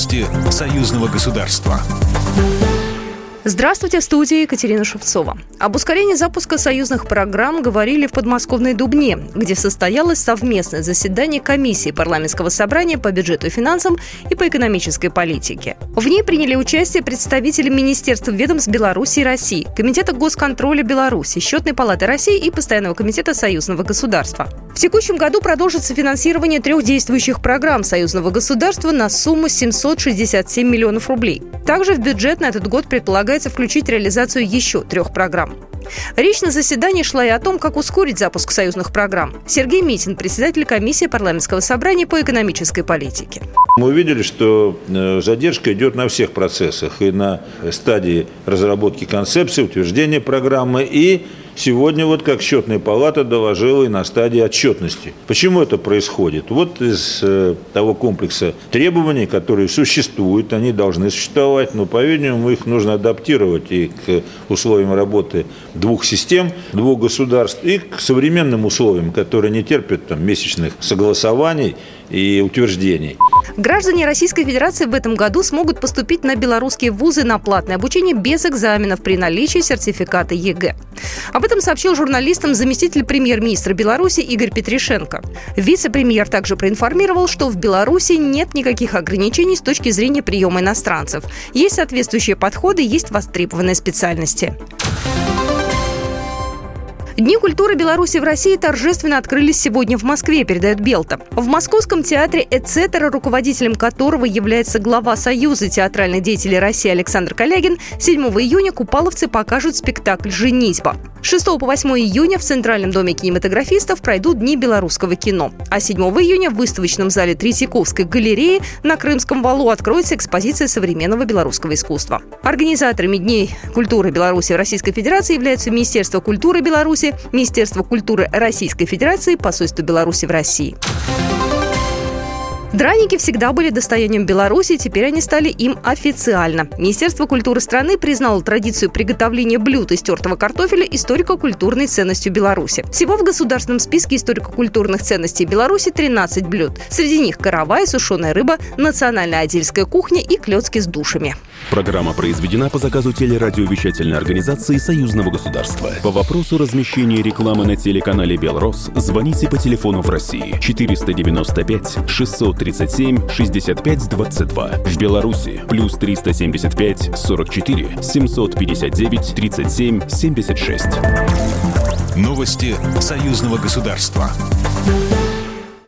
Новости союзного государства. Здравствуйте, в студии Екатерина Шевцова. Об ускорении запуска союзных программ говорили в подмосковной Дубне, где состоялось совместное заседание комиссии парламентского собрания по бюджету и финансам и по экономической политике. В ней приняли участие представители Министерств ведомств Беларуси и России, Комитета госконтроля Беларуси, Счетной палаты России и Постоянного комитета союзного государства. В текущем году продолжится финансирование трех действующих программ союзного государства на сумму 767 миллионов рублей. Также в бюджет на этот год предполагается включить реализацию еще трех программ. Речь на заседании шла и о том, как ускорить запуск союзных программ. Сергей Митин, председатель комиссии парламентского собрания по экономической политике. Мы увидели, что э, задержка идет на всех процессах. И на стадии разработки концепции, утверждения программы, и сегодня, вот как счетная палата доложила, и на стадии отчетности. Почему это происходит? Вот из э, того комплекса требований, которые существуют, они должны существовать, но, по-видимому, их нужно адаптировать и к условиям работы двух систем, двух государств, и к современным условиям, которые не терпят там, месячных согласований и утверждений. Граждане Российской Федерации в этом году смогут поступить на белорусские вузы на платное обучение без экзаменов при наличии сертификата ЕГЭ. Об этом сообщил журналистам заместитель премьер-министра Беларуси Игорь Петришенко. Вице-премьер также проинформировал, что в Беларуси нет никаких ограничений с точки зрения приема иностранцев. Есть соответствующие подходы, есть востребованные специальности. Дни культуры Беларуси в России торжественно открылись сегодня в Москве, передает Белта. В Московском театре «Эцетера», руководителем которого является глава Союза театральных деятелей России Александр Калягин, 7 июня купаловцы покажут спектакль «Женитьба». 6 по 8 июня в Центральном доме кинематографистов пройдут Дни белорусского кино. А 7 июня в выставочном зале Третьяковской галереи на Крымском валу откроется экспозиция современного белорусского искусства. Организаторами Дней культуры Беларуси в Российской Федерации являются Министерство культуры Беларуси, Министерство культуры Российской Федерации, посольство Беларуси в России. Драники всегда были достоянием Беларуси, теперь они стали им официально. Министерство культуры страны признало традицию приготовления блюд из тертого картофеля историко-культурной ценностью Беларуси. Всего в государственном списке историко-культурных ценностей Беларуси 13 блюд. Среди них каравай, сушеная рыба, национальная адильская кухня и клетки с душами. Программа произведена по заказу телерадиовещательной организации Союзного государства. По вопросу размещения рекламы на телеканале «Белрос» звоните по телефону в России 495 600 37 65 22. В Беларуси плюс 375 44 759 37 76. Новости союзного государства.